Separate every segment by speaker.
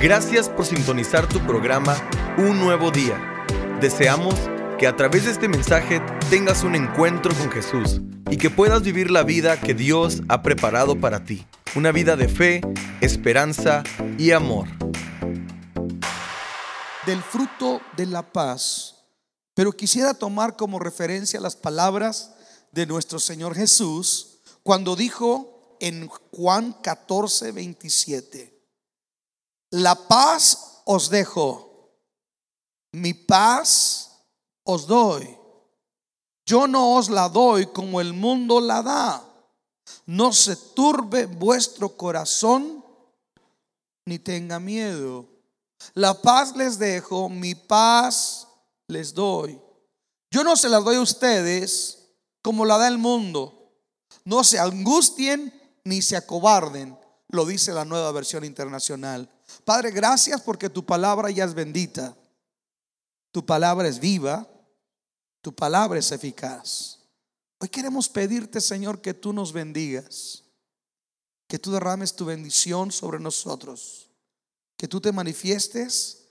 Speaker 1: Gracias por sintonizar tu programa Un Nuevo Día. Deseamos que a través de este mensaje tengas un encuentro con Jesús y que puedas vivir la vida que Dios ha preparado para ti. Una vida de fe, esperanza y amor.
Speaker 2: Del fruto de la paz. Pero quisiera tomar como referencia las palabras de nuestro Señor Jesús cuando dijo en Juan 14, 27. La paz os dejo, mi paz os doy. Yo no os la doy como el mundo la da. No se turbe vuestro corazón ni tenga miedo. La paz les dejo, mi paz les doy. Yo no se las doy a ustedes como la da el mundo. No se angustien ni se acobarden, lo dice la nueva versión internacional. Padre, gracias porque tu palabra ya es bendita. Tu palabra es viva. Tu palabra es eficaz. Hoy queremos pedirte, Señor, que tú nos bendigas. Que tú derrames tu bendición sobre nosotros. Que tú te manifiestes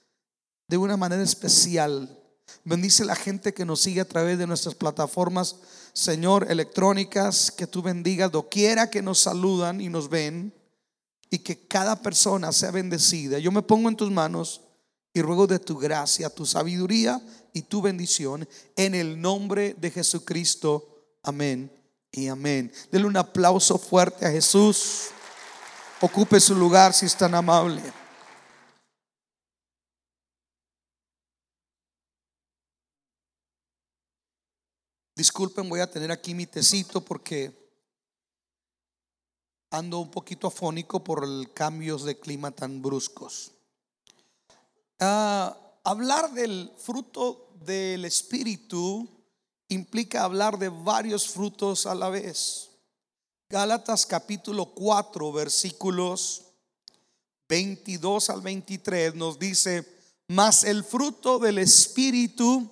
Speaker 2: de una manera especial. Bendice la gente que nos sigue a través de nuestras plataformas, Señor, electrónicas. Que tú bendigas doquiera que nos saludan y nos ven y que cada persona sea bendecida. Yo me pongo en tus manos y ruego de tu gracia, tu sabiduría y tu bendición en el nombre de Jesucristo. Amén y amén. Denle un aplauso fuerte a Jesús. Ocupe su lugar si es tan amable. Disculpen, voy a tener aquí mi tecito porque ando un poquito afónico por el cambios de clima tan bruscos. Ah, hablar del fruto del Espíritu implica hablar de varios frutos a la vez. Gálatas capítulo 4 versículos 22 al 23 nos dice, mas el fruto del Espíritu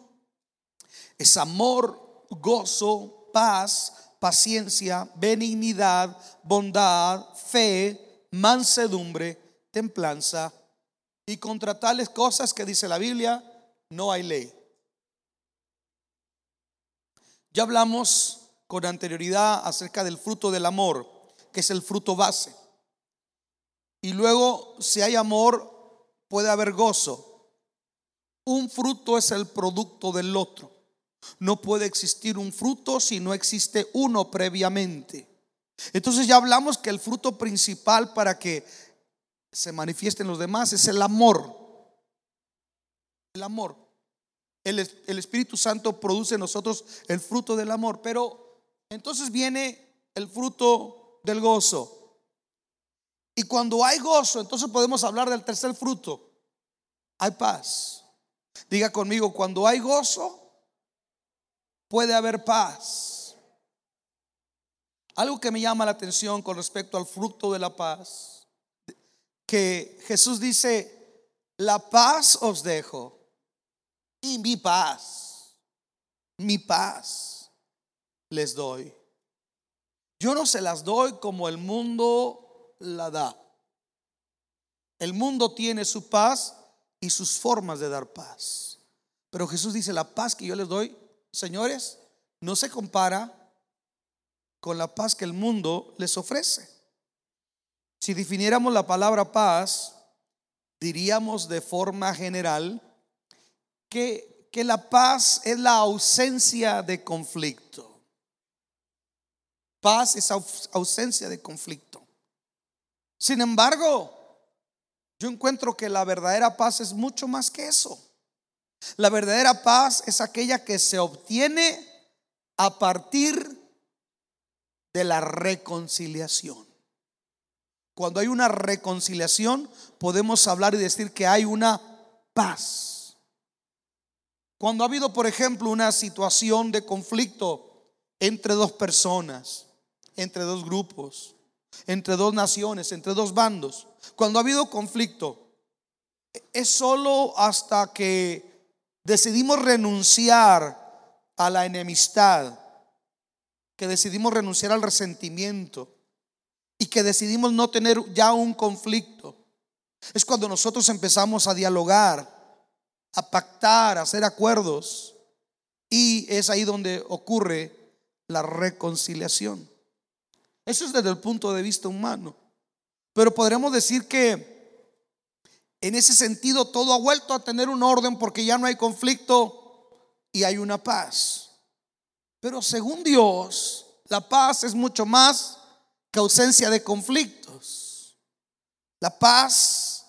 Speaker 2: es amor, gozo, paz, paciencia, benignidad, bondad, fe, mansedumbre, templanza. Y contra tales cosas que dice la Biblia, no hay ley. Ya hablamos con anterioridad acerca del fruto del amor, que es el fruto base. Y luego, si hay amor, puede haber gozo. Un fruto es el producto del otro. No puede existir un fruto si no existe uno previamente. Entonces ya hablamos que el fruto principal para que se manifiesten los demás es el amor. El amor. El, el, Espíritu Santo produce en nosotros el fruto del amor. Pero entonces viene el fruto del gozo. Y cuando hay gozo, entonces podemos hablar del tercer fruto. Hay paz. Diga conmigo, cuando hay gozo, puede haber paz. Algo que me llama la atención con respecto al fruto de la paz, que Jesús dice, la paz os dejo y mi paz, mi paz les doy. Yo no se las doy como el mundo la da. El mundo tiene su paz y sus formas de dar paz. Pero Jesús dice, la paz que yo les doy señores, no se compara con la paz que el mundo les ofrece. Si definiéramos la palabra paz, diríamos de forma general que, que la paz es la ausencia de conflicto. Paz es ausencia de conflicto. Sin embargo, yo encuentro que la verdadera paz es mucho más que eso. La verdadera paz es aquella que se obtiene a partir de la reconciliación. Cuando hay una reconciliación, podemos hablar y decir que hay una paz. Cuando ha habido, por ejemplo, una situación de conflicto entre dos personas, entre dos grupos, entre dos naciones, entre dos bandos, cuando ha habido conflicto, es solo hasta que decidimos renunciar a la enemistad, que decidimos renunciar al resentimiento y que decidimos no tener ya un conflicto, Es cuando nosotros empezamos a dialogar, a pactar, a hacer acuerdos. Y es ahí donde ocurre la reconciliación. Eso es desde el punto de vista humano. Pero podremos decir que en ese sentido todo ha vuelto a tener un orden porque ya no hay conflicto y hay una paz. Pero según Dios, la paz es mucho más que ausencia de conflictos. La paz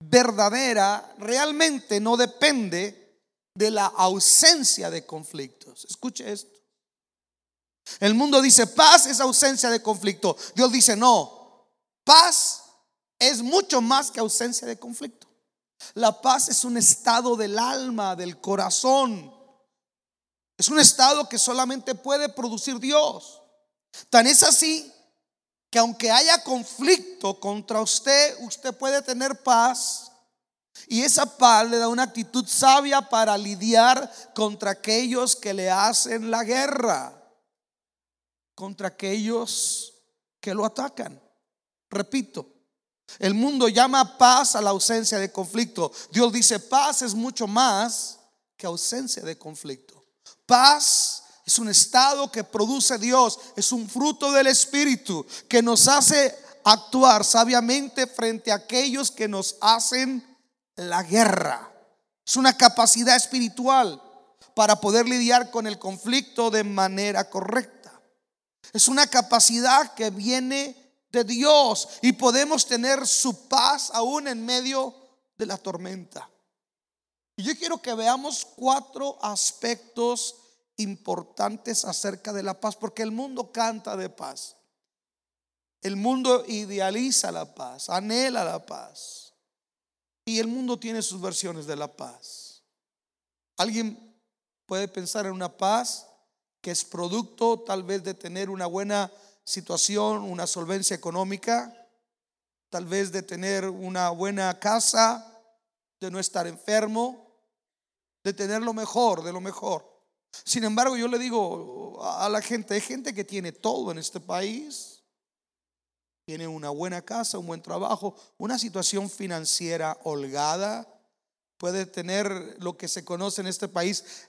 Speaker 2: verdadera realmente no depende de la ausencia de conflictos. Escuche esto. El mundo dice paz es ausencia de conflicto. Dios dice no, paz es mucho más que ausencia de conflicto. La paz es un estado del alma, del corazón. Es un estado que solamente puede producir Dios. Tan es así que aunque haya conflicto contra usted, usted puede tener paz. Y esa paz le da una actitud sabia para lidiar contra aquellos que le hacen la guerra, contra aquellos que lo atacan. Repito, el mundo llama paz a la ausencia de conflicto. Dios dice, paz es mucho más que ausencia de conflicto. Paz es un estado que produce Dios, es un fruto del Espíritu que nos hace actuar sabiamente frente a aquellos que nos hacen la guerra. Es una capacidad espiritual para poder lidiar con el conflicto de manera correcta. Es una capacidad que viene de Dios y podemos tener su paz aún en medio de la tormenta. Y yo quiero que veamos cuatro aspectos importantes acerca de la paz, porque el mundo canta de paz. El mundo idealiza la paz, anhela la paz. Y el mundo tiene sus versiones de la paz. Alguien puede pensar en una paz que es producto tal vez de tener una buena situación, una solvencia económica, tal vez de tener una buena casa, de no estar enfermo, de tener lo mejor, de lo mejor. Sin embargo, yo le digo a la gente, hay gente que tiene todo en este país, tiene una buena casa, un buen trabajo, una situación financiera holgada, puede tener lo que se conoce en este país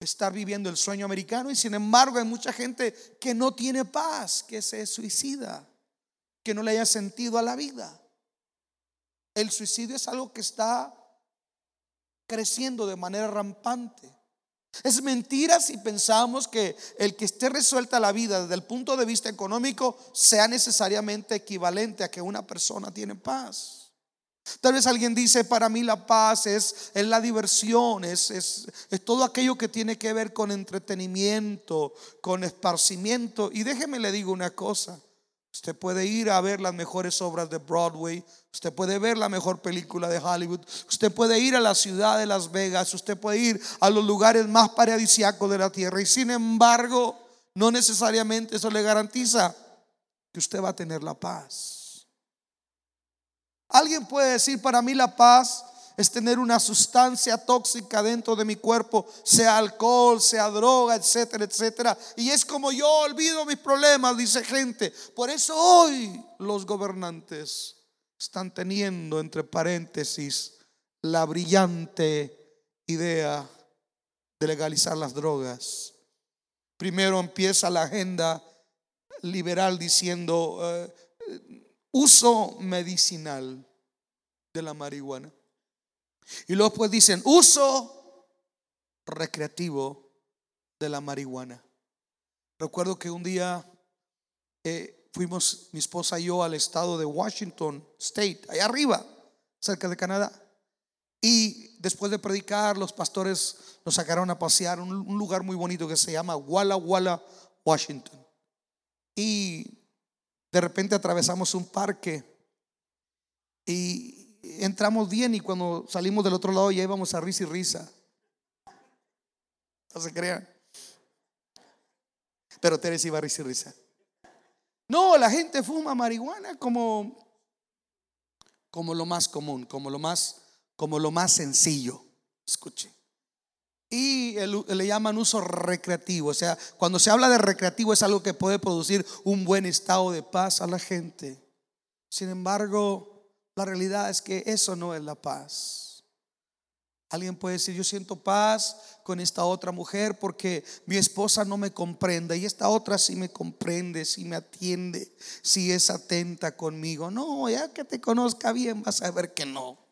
Speaker 2: estar viviendo el sueño americano y sin embargo hay mucha gente que no tiene paz, que se suicida, que no le haya sentido a la vida. El suicidio es algo que está creciendo de manera rampante. Es mentira si pensamos que el que esté resuelta la vida desde el punto de vista económico sea necesariamente equivalente a que una persona tiene paz. Tal vez alguien dice, para mí la paz es, la diversión, es, es, todo aquello que tiene que ver con entretenimiento, con esparcimiento. Y déjeme le digo una cosa, usted puede ir a ver las mejores obras de Broadway, usted puede ver la mejor película de Hollywood, usted puede ir a la ciudad de Las Vegas, usted puede ir a los lugares más paradisíacos de la tierra. Y sin embargo, no necesariamente eso le garantiza que usted va a tener la paz. Alguien puede decir, para mí la paz es tener una sustancia tóxica dentro de mi cuerpo, sea alcohol, sea droga, etcétera, etcétera. Y es como yo olvido mis problemas, dice gente. Por eso hoy los gobernantes están teniendo, entre paréntesis, la brillante idea de legalizar las drogas. Primero empieza la agenda liberal diciendo... Eh, uso medicinal de la marihuana. Y luego pues dicen uso recreativo de la marihuana. Recuerdo que un día eh, fuimos mi esposa y yo al estado de Washington State, allá arriba, cerca de Canadá. Y después de predicar, los pastores nos sacaron a pasear un, un lugar muy bonito que se llama Walla Walla, Washington. Y de repente atravesamos un parque y entramos bien y cuando salimos del otro lado ya íbamos a risa y risa. No se crean. Pero Teresa iba a risa y risa. No, la gente fuma marihuana como, como lo más común, como lo más, como lo más sencillo. Escuche y le llaman uso recreativo. O sea, cuando se habla de recreativo es algo que puede producir un buen estado de paz a la gente. Sin embargo, la realidad es que eso no es la paz. Alguien puede decir, yo siento paz con esta otra mujer porque mi esposa no me comprende y esta otra sí me comprende, sí me atiende, sí es atenta conmigo. No, ya que te conozca bien vas a ver que no.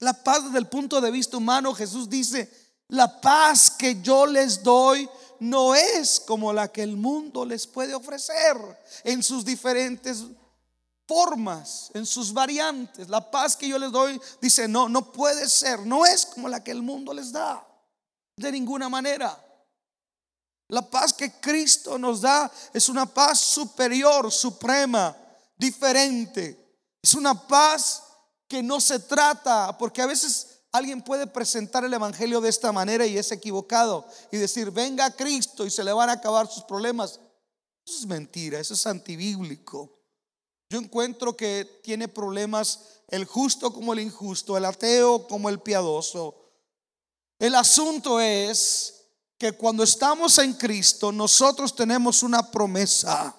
Speaker 2: La paz desde el punto de vista humano, Jesús dice, la paz que yo les doy no es como la que el mundo les puede ofrecer en sus diferentes formas, en sus variantes. La paz que yo les doy, dice, no, no puede ser, no es como la que el mundo les da, de ninguna manera. La paz que Cristo nos da es una paz superior, suprema, diferente. Es una paz que no se trata, porque a veces alguien puede presentar el Evangelio de esta manera y es equivocado y decir, venga Cristo y se le van a acabar sus problemas. Eso es mentira, eso es antibíblico. Yo encuentro que tiene problemas el justo como el injusto, el ateo como el piadoso. El asunto es que cuando estamos en Cristo, nosotros tenemos una promesa,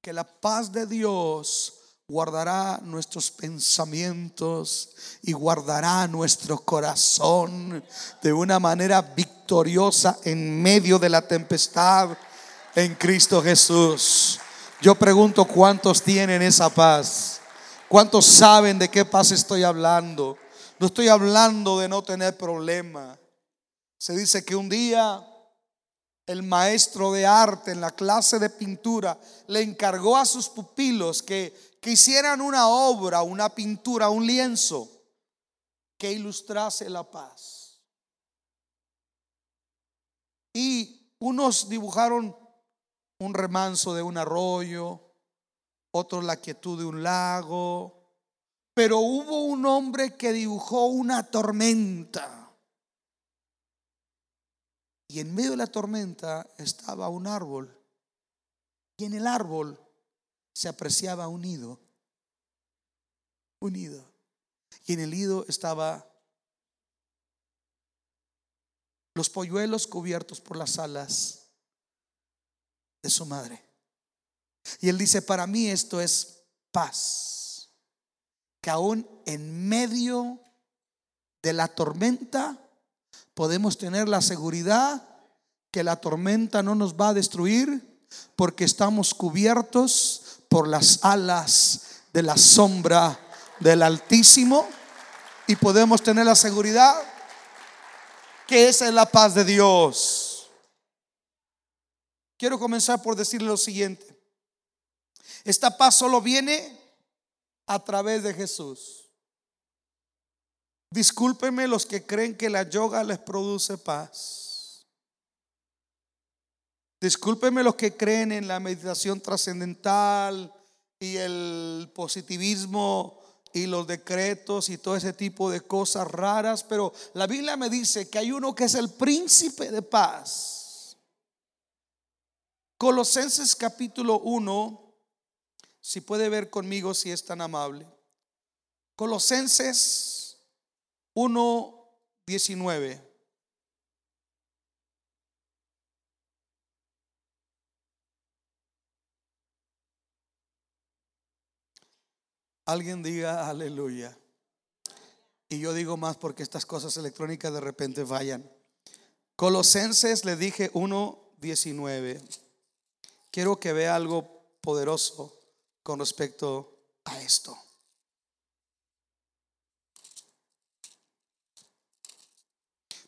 Speaker 2: que la paz de Dios guardará nuestros pensamientos y guardará nuestro corazón de una manera victoriosa en medio de la tempestad en Cristo Jesús. Yo pregunto cuántos tienen esa paz. ¿Cuántos saben de qué paz estoy hablando? No estoy hablando de no tener problema. Se dice que un día el maestro de arte en la clase de pintura le encargó a sus pupilos que, que hicieran una obra, una pintura, un lienzo que ilustrase la paz. Y unos dibujaron un remanso de un arroyo, otro la quietud de un lago, pero hubo un hombre que dibujó una tormenta. Y en medio de la tormenta estaba un árbol. Y en el árbol se apreciaba un nido. Un nido. Y en el nido estaba los polluelos cubiertos por las alas de su madre. Y él dice, para mí esto es paz. Que aún en medio de la tormenta podemos tener la seguridad que la tormenta no nos va a destruir porque estamos cubiertos por las alas de la sombra del Altísimo y podemos tener la seguridad que esa es la paz de Dios. Quiero comenzar por decirle lo siguiente. Esta paz solo viene a través de Jesús. Discúlpenme los que creen que la yoga les produce paz. Discúlpenme los que creen en la meditación trascendental y el positivismo y los decretos y todo ese tipo de cosas raras, pero la Biblia me dice que hay uno que es el príncipe de paz Colosenses capítulo 1, si puede ver conmigo si es tan amable. Colosenses 1, 19. Alguien diga aleluya. Y yo digo más porque estas cosas electrónicas de repente fallan. Colosenses le dije 1, 19 quiero que vea algo poderoso con respecto a esto.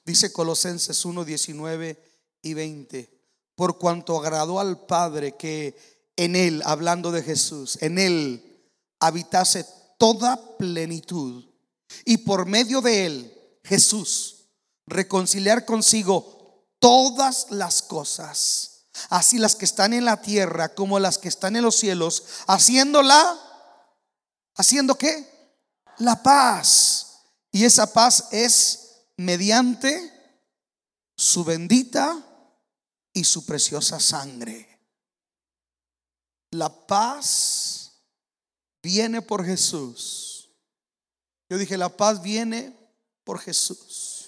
Speaker 2: Dice Colosenses 1, 19 y 20, por cuanto agradó al Padre que en Él, hablando de Jesús, en Él habitase toda plenitud y por medio de Él, Jesús, reconciliar consigo todas las cosas así las que están en la tierra como las que están en los cielos, haciéndola, haciendo qué? La paz. Y esa paz es mediante su bendita y su preciosa sangre. La paz viene por Jesús. Yo dije, la paz viene por Jesús.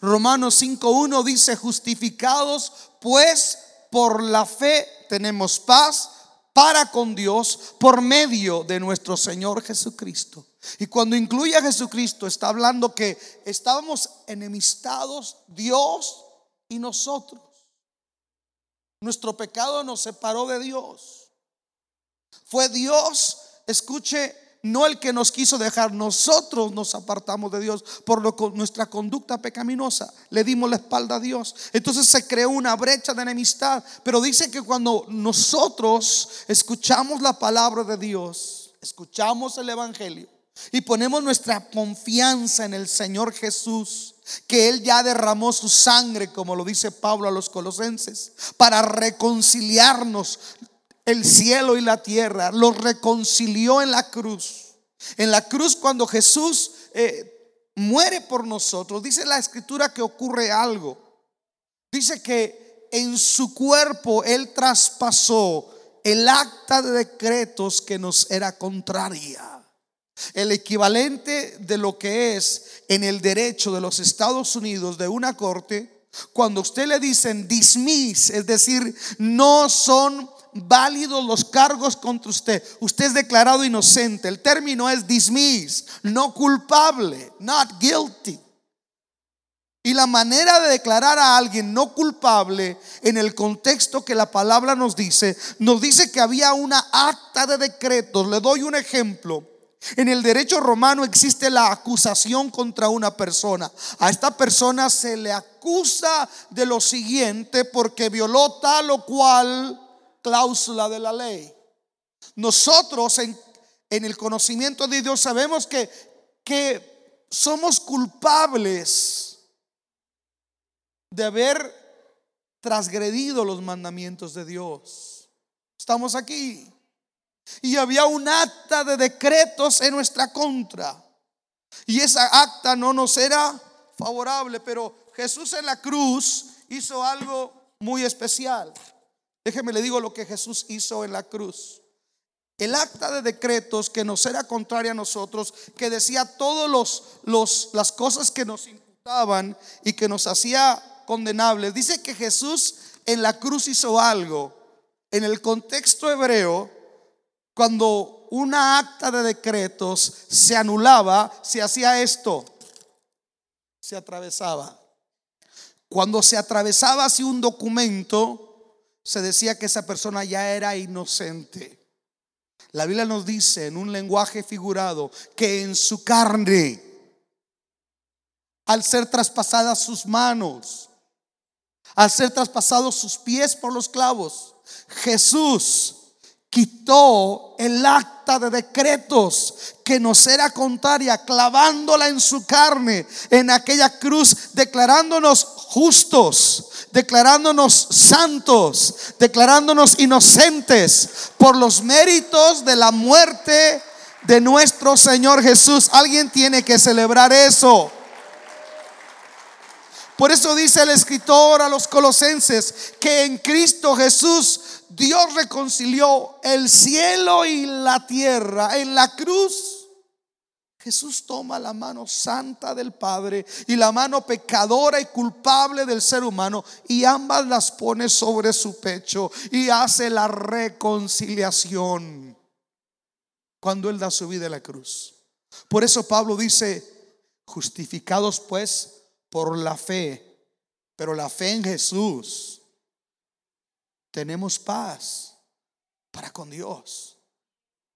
Speaker 2: Romanos 5.1 dice, justificados pues por la fe tenemos paz para con Dios por medio de nuestro Señor Jesucristo. Y cuando incluye a Jesucristo, está hablando que estábamos enemistados Dios y nosotros. Nuestro pecado nos separó de Dios. Fue Dios, escuche, no el que nos quiso dejar, nosotros nos apartamos de Dios por lo, nuestra conducta pecaminosa, le dimos la espalda a Dios. Entonces se creó una brecha de enemistad, pero dice que cuando nosotros escuchamos la palabra de Dios, escuchamos el Evangelio y ponemos nuestra confianza en el Señor Jesús, que Él ya derramó su sangre, como lo dice Pablo a los colosenses, para reconciliarnos el cielo y la tierra, los reconcilió en la cruz. En la cruz cuando Jesús eh, muere por nosotros, dice la escritura que ocurre algo. Dice que en su cuerpo Él traspasó el acta de decretos que nos era contraria. El equivalente de lo que es en el derecho de los Estados Unidos de una corte, cuando usted le dicen dismiss, es decir, no son válidos los cargos contra usted. Usted es declarado inocente. El término es dismiss, no culpable, not guilty. Y la manera de declarar a alguien no culpable en el contexto que la palabra nos dice, nos dice que había una acta de decretos. Le doy un ejemplo. En el derecho romano existe la acusación contra una persona. A esta persona se le acusa de lo siguiente porque violó tal o cual cláusula de la ley. Nosotros en, el conocimiento de Dios sabemos que, que somos culpables de haber transgredido los mandamientos de Dios. Estamos aquí. Y había un acta de decretos en nuestra contra. Y esa acta no nos era favorable, pero Jesús en la cruz hizo algo muy especial. Déjeme le digo lo que Jesús hizo en la cruz. El acta de decretos que nos era contraria a nosotros, que decía todos los, los las cosas que nos imputaban y que nos hacía condenables. Dice que Jesús en la cruz hizo algo. En el contexto hebreo, cuando una acta de decretos se anulaba, se hacía esto. Se atravesaba. Cuando se atravesaba así un documento, se decía que esa persona ya era inocente. La Biblia nos dice en un lenguaje figurado que en su carne, al ser traspasadas sus manos, al ser traspasados sus pies por los clavos, Jesús quitó el de decretos que nos era contraria, clavándola en su carne, en aquella cruz, declarándonos justos, declarándonos santos, declarándonos inocentes por los méritos de la muerte de nuestro Señor Jesús. Alguien tiene que celebrar eso. Por eso dice el escritor a los colosenses que en Cristo Jesús Dios reconcilió el cielo y la tierra en la cruz Jesús toma la mano santa del Padre y la mano pecadora y culpable del ser humano y ambas las pone sobre su pecho y hace la reconciliación cuando Él da su vida en la cruz. Por eso Pablo dice, justificados pues por la fe, pero la fe en Jesús, tenemos paz para con Dios.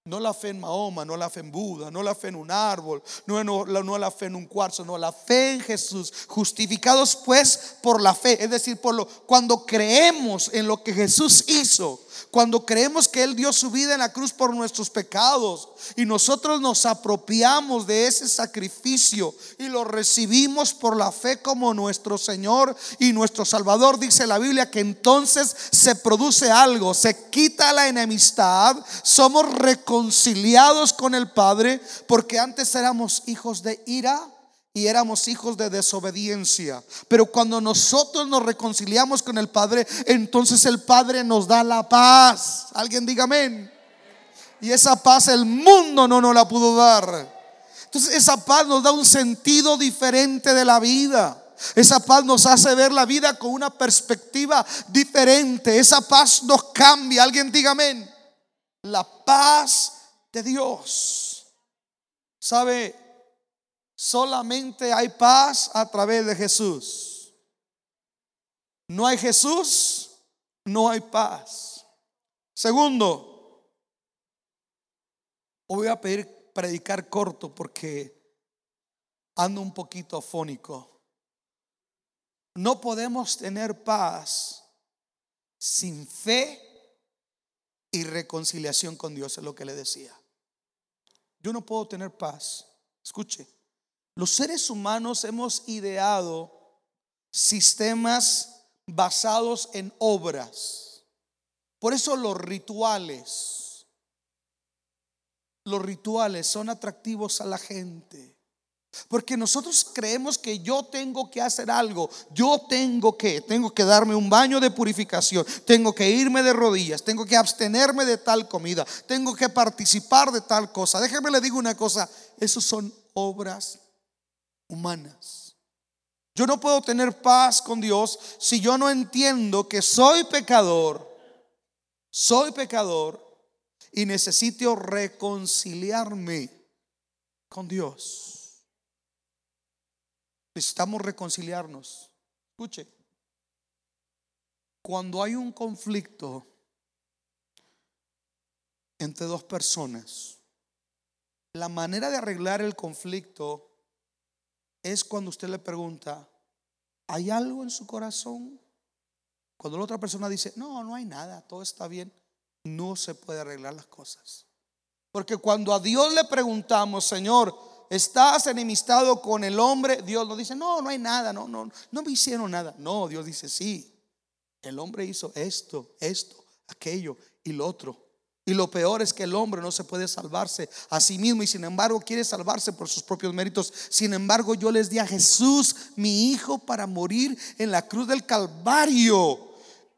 Speaker 2: No la fe en Mahoma, no la fe en Buda, no la fe en un árbol, no, la fe en un cuarzo, no, la fe en Jesús. Justificados pues por la fe, es decir, por lo, cuando creemos en lo que Jesús hizo, cuando creemos que Él dio su vida en la cruz por nuestros pecados y nosotros nos apropiamos de ese sacrificio y lo recibimos por la fe como nuestro Señor y nuestro Salvador, dice la Biblia que entonces se produce algo, se quita la enemistad, somos reconciliados con el Padre porque antes éramos hijos de ira y éramos hijos de desobediencia. Pero cuando nosotros nos reconciliamos con el Padre, entonces el Padre nos da la paz. Alguien diga amén. Y esa paz el mundo no nos la pudo dar. Entonces esa paz nos da un sentido diferente de la vida. Esa paz nos hace ver la vida con una perspectiva diferente. Esa paz nos cambia. Alguien diga amén. La paz de Dios. ¿Sabe? Solamente hay paz a través de Jesús. No hay Jesús, no hay paz. Segundo, voy a pedir predicar corto porque ando un poquito afónico. No podemos tener paz sin fe y reconciliación con Dios, es lo que le decía. Yo no puedo tener paz. Escuche, los seres humanos hemos ideado sistemas basados en obras. Por eso los rituales, los rituales son atractivos a la gente. Porque nosotros creemos que yo tengo que hacer algo. Yo tengo que, tengo que darme un baño de purificación. Tengo que irme de rodillas. Tengo que abstenerme de tal comida. Tengo que participar de tal cosa. Déjeme le digo una cosa. Esos son obras humanas. Yo no puedo tener paz con Dios si yo no entiendo que soy pecador. Soy pecador y necesito reconciliarme con Dios. Necesitamos reconciliarnos. Escuche, cuando hay un conflicto entre dos personas, la manera de arreglar el conflicto es cuando usted le pregunta, ¿hay algo en su corazón? Cuando la otra persona dice, no, no hay nada, todo está bien, no se puede arreglar las cosas. Porque cuando a Dios le preguntamos, Señor, estás enemistado con el hombre, Dios nos dice, no, no hay nada, no, no, no me hicieron nada. No, Dios dice, sí, el hombre hizo esto, esto, aquello y lo otro. Y lo peor es que el hombre no se puede salvarse a sí mismo y sin embargo quiere salvarse por sus propios méritos. Sin embargo, yo les di a Jesús, mi hijo, para morir en la cruz del Calvario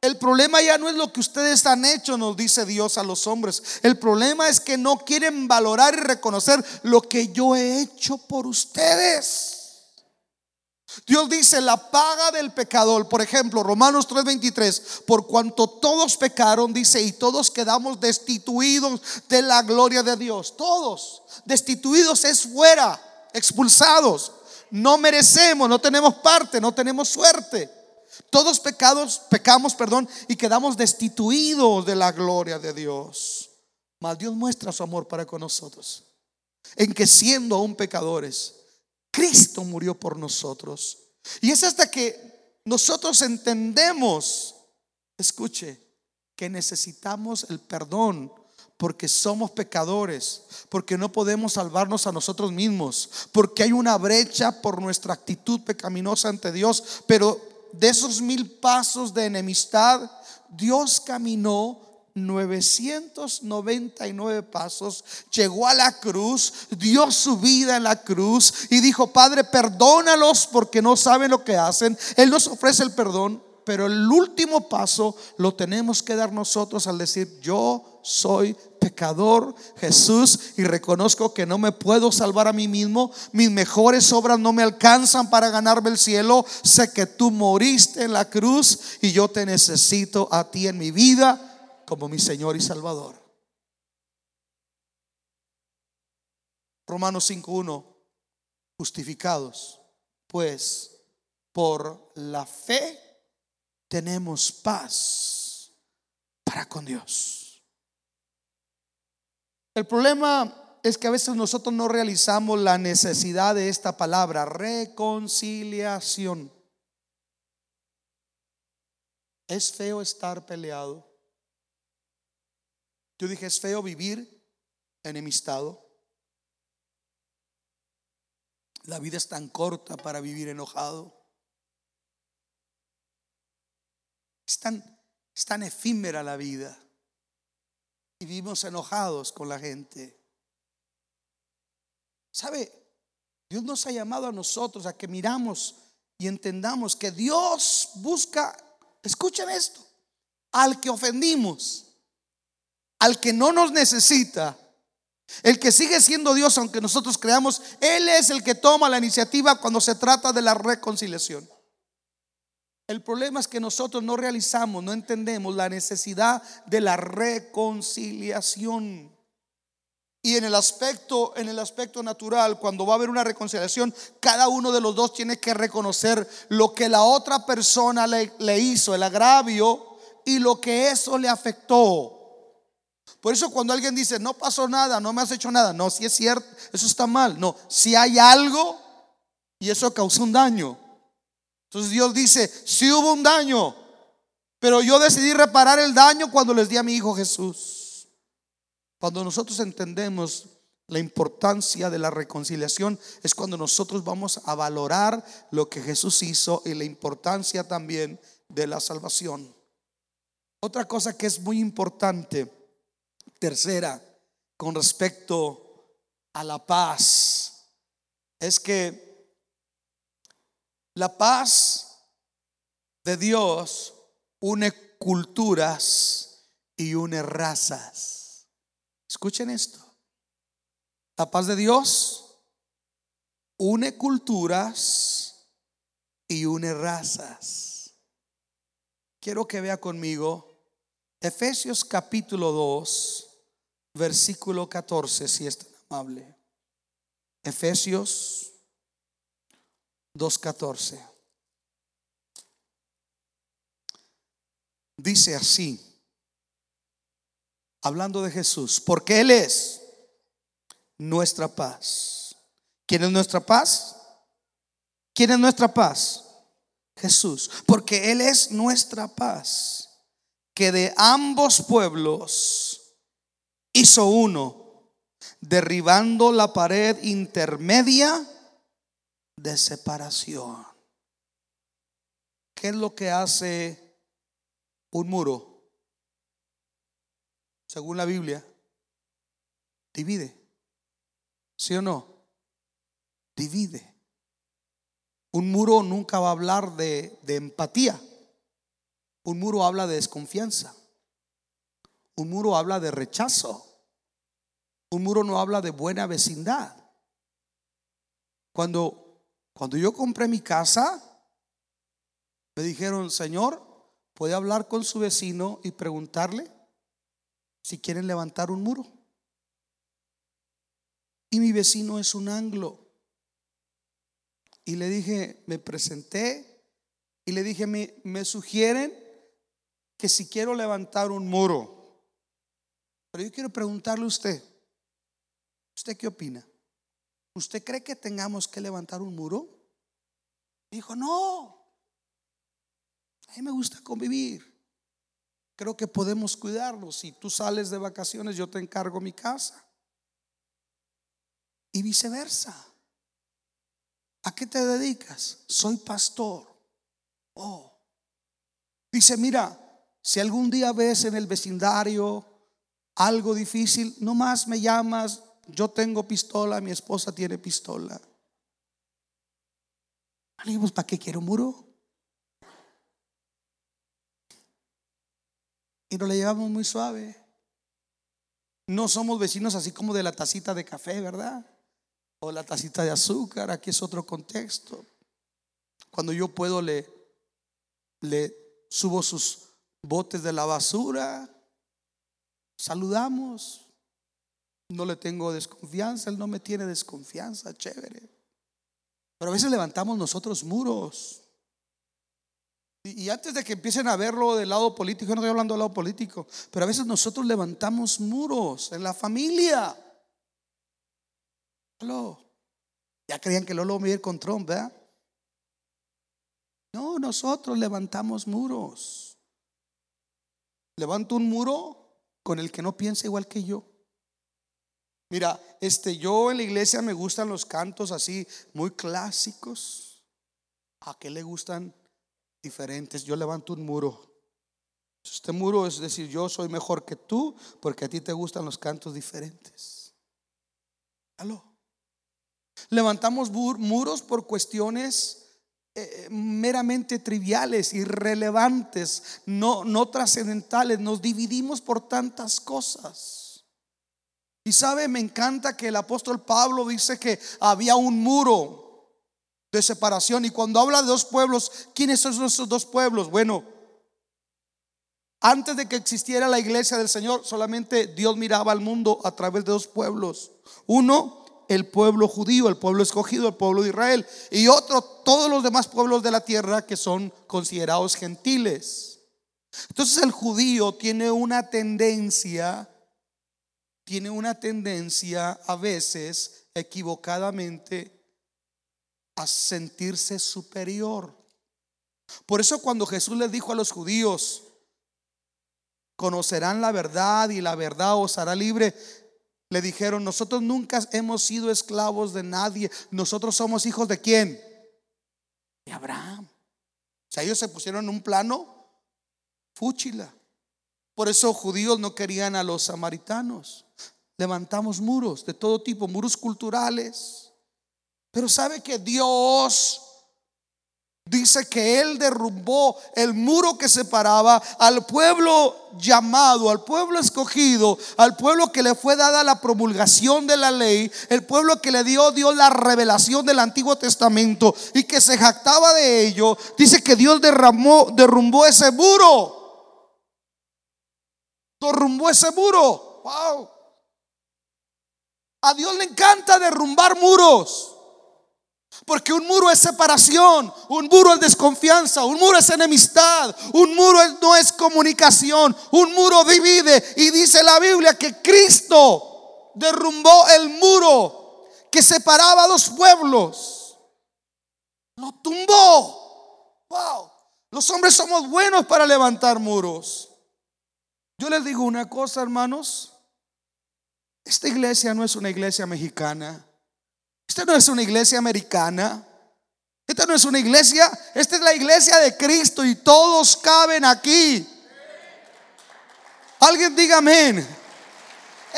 Speaker 2: el problema ya no es lo que ustedes han hecho, nos dice Dios a los hombres. El problema es que no quieren valorar y reconocer lo que yo he hecho por ustedes. Dios dice la paga del pecador, por ejemplo, Romanos 3:23, por cuanto todos pecaron, dice, y todos quedamos destituidos de la gloria de Dios. Todos destituidos es fuera, expulsados. No merecemos, no tenemos parte, no tenemos suerte. Todos pecados, pecamos, perdón, y quedamos destituidos de la gloria de Dios. Mas Dios muestra su amor para con nosotros. En que siendo aún pecadores, Cristo murió por nosotros. Y es hasta que nosotros entendemos, escuche, que necesitamos el perdón porque somos pecadores, porque no podemos salvarnos a nosotros mismos, porque hay una brecha por nuestra actitud pecaminosa ante Dios, pero de esos mil pasos de enemistad, Dios caminó 999 pasos, llegó a la cruz, dio su vida en la cruz y dijo, Padre, perdónalos porque no saben lo que hacen. Él nos ofrece el perdón, pero el último paso lo tenemos que dar nosotros al decir, yo soy pecador, Jesús, y reconozco que no me puedo salvar a mí mismo. Mis mejores obras no me alcanzan para ganarme el cielo. Sé que tú moriste en la cruz y yo te necesito a ti en mi vida como mi Señor y Salvador. Romanos 5.1, justificados, pues por la fe tenemos paz para con Dios. El problema es que a veces nosotros no realizamos la necesidad de esta palabra, reconciliación. Es feo estar peleado. Yo dije, es feo vivir enemistado. La vida es tan corta para vivir enojado. Es tan, es tan efímera la vida vivimos enojados con la gente. ¿Sabe? Dios nos ha llamado a nosotros a que miramos y entendamos que Dios busca, escuchen esto, al que ofendimos, al que no nos necesita, el que sigue siendo Dios aunque nosotros creamos, Él es el que toma la iniciativa cuando se trata de la reconciliación. El problema es que nosotros no realizamos, no entendemos la necesidad de la reconciliación. Y en el aspecto, en el aspecto natural, cuando va a haber una reconciliación, cada uno de los dos tiene que reconocer lo que la otra persona le, le hizo, el agravio, y lo que eso le afectó. Por eso cuando alguien dice, no pasó nada, no me has hecho nada, no, si es cierto, eso está mal. No, si hay algo y eso causó un daño. Entonces Dios dice, si hubo un daño, pero yo decidí reparar el daño cuando les di a mi hijo Jesús. Cuando nosotros entendemos la importancia de la reconciliación es cuando nosotros vamos a valorar lo que Jesús hizo y la importancia también de la salvación. Otra cosa que es muy importante, tercera, con respecto a la paz, es que la paz de Dios une culturas y une razas. Escuchen esto. La paz de Dios une culturas y une razas. Quiero que vea conmigo Efesios capítulo 2, versículo 14, si es tan amable. Efesios 2.14. Dice así, hablando de Jesús, porque Él es nuestra paz. ¿Quién es nuestra paz? ¿Quién es nuestra paz? Jesús, porque Él es nuestra paz, que de ambos pueblos hizo uno, derribando la pared intermedia de separación. ¿Qué es lo que hace un muro? Según la Biblia, divide. ¿Sí o no? Divide. Un muro nunca va a hablar de, de empatía. Un muro habla de desconfianza. Un muro habla de rechazo. Un muro no habla de buena vecindad. Cuando cuando yo compré mi casa, me dijeron, Señor, ¿puede hablar con su vecino y preguntarle si quieren levantar un muro? Y mi vecino es un anglo. Y le dije, me presenté y le dije, me, me sugieren que si quiero levantar un muro. Pero yo quiero preguntarle a usted, ¿usted qué opina? ¿Usted cree que tengamos que levantar un muro? Dijo, no. A mí me gusta convivir. Creo que podemos cuidarlos. Si tú sales de vacaciones, yo te encargo mi casa. Y viceversa. ¿A qué te dedicas? Soy pastor. Oh. Dice, mira, si algún día ves en el vecindario algo difícil, no más me llamas, yo tengo pistola, mi esposa tiene pistola. Dijimos, ¿para qué quiero un muro? Y nos le llevamos muy suave. No somos vecinos así como de la tacita de café, ¿verdad? O la tacita de azúcar, aquí es otro contexto. Cuando yo puedo le, le subo sus botes de la basura, saludamos, no le tengo desconfianza, Él no me tiene desconfianza, chévere. Pero a veces levantamos nosotros muros. Y, antes de que empiecen a verlo del lado político, yo no estoy hablando del lado político, pero a veces nosotros levantamos muros en la familia. Ya creían que Lolo me iba con Trump, ¿verdad? No, nosotros levantamos muros. Levanto un muro con el que no piensa igual que yo. Mira, este, yo en la iglesia me gustan los cantos así muy clásicos. ¿A qué le gustan diferentes? Yo levanto un muro. Este muro es decir, yo soy mejor que tú porque a ti te gustan los cantos diferentes. ¿Aló? Levantamos muros por cuestiones eh, meramente triviales, irrelevantes, no, no trascendentales. Nos dividimos por tantas cosas. Y sabe, me encanta que el apóstol Pablo dice que había un muro. de separación. Y cuando habla de dos pueblos, ¿quiénes son esos dos pueblos? Bueno, antes de que existiera la iglesia del Señor, solamente Dios miraba al mundo a través de dos pueblos. Uno, el pueblo judío, el pueblo escogido, el pueblo de Israel. Y otro, todos los demás pueblos de la tierra que son considerados gentiles. Entonces el judío tiene una tendencia, tiene una tendencia a veces equivocadamente a sentirse superior. Por eso cuando Jesús les dijo a los judíos, conocerán la verdad y la verdad os hará libre, le dijeron, nosotros nunca hemos sido esclavos de nadie, nosotros somos hijos de quién? De Abraham. O sea, ellos se pusieron en un plano fúchila. Por eso judíos no querían a los samaritanos. Levantamos muros de todo tipo, muros culturales. Pero sabe que Dios Dice que él derrumbó el muro que separaba al pueblo llamado, al pueblo escogido, al pueblo que le fue dada la promulgación de la ley, el pueblo que le dio Dios la revelación del Antiguo Testamento y que se jactaba de ello. Dice que Dios derramó, derrumbó ese muro. Derrumbó ese muro. Wow. A Dios le encanta derrumbar muros. Porque un muro es separación, un muro es desconfianza, un muro es enemistad, un muro no es comunicación, un muro divide. Y dice la Biblia que Cristo derrumbó el muro que separaba a dos pueblos. Lo tumbó. Wow. Los hombres somos buenos para levantar muros. Yo les digo una cosa, hermanos. Esta iglesia no es una iglesia mexicana. Esta no es una iglesia americana. Esta no es una iglesia, esta es la iglesia de Cristo y todos caben aquí. Alguien diga amén.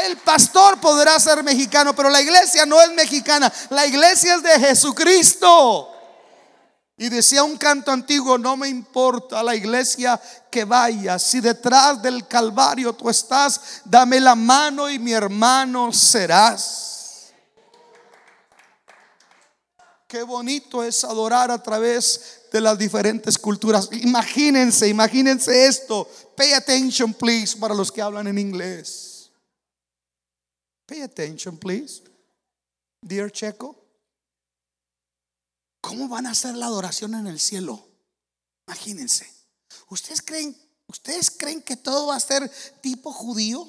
Speaker 2: El pastor podrá ser mexicano, pero la iglesia no es mexicana. La iglesia es de Jesucristo. Y decía un canto antiguo, no me importa la iglesia que vaya, si detrás del Calvario tú estás, dame la mano y mi hermano serás. Qué bonito es adorar a través de las diferentes culturas. Imagínense, imagínense esto. Pay attention, please, para los que hablan en inglés. Pay attention, please. Dear Checo. ¿Cómo van a hacer la adoración en el cielo? Imagínense. ¿Ustedes creen, ¿Ustedes creen que todo va a ser tipo judío?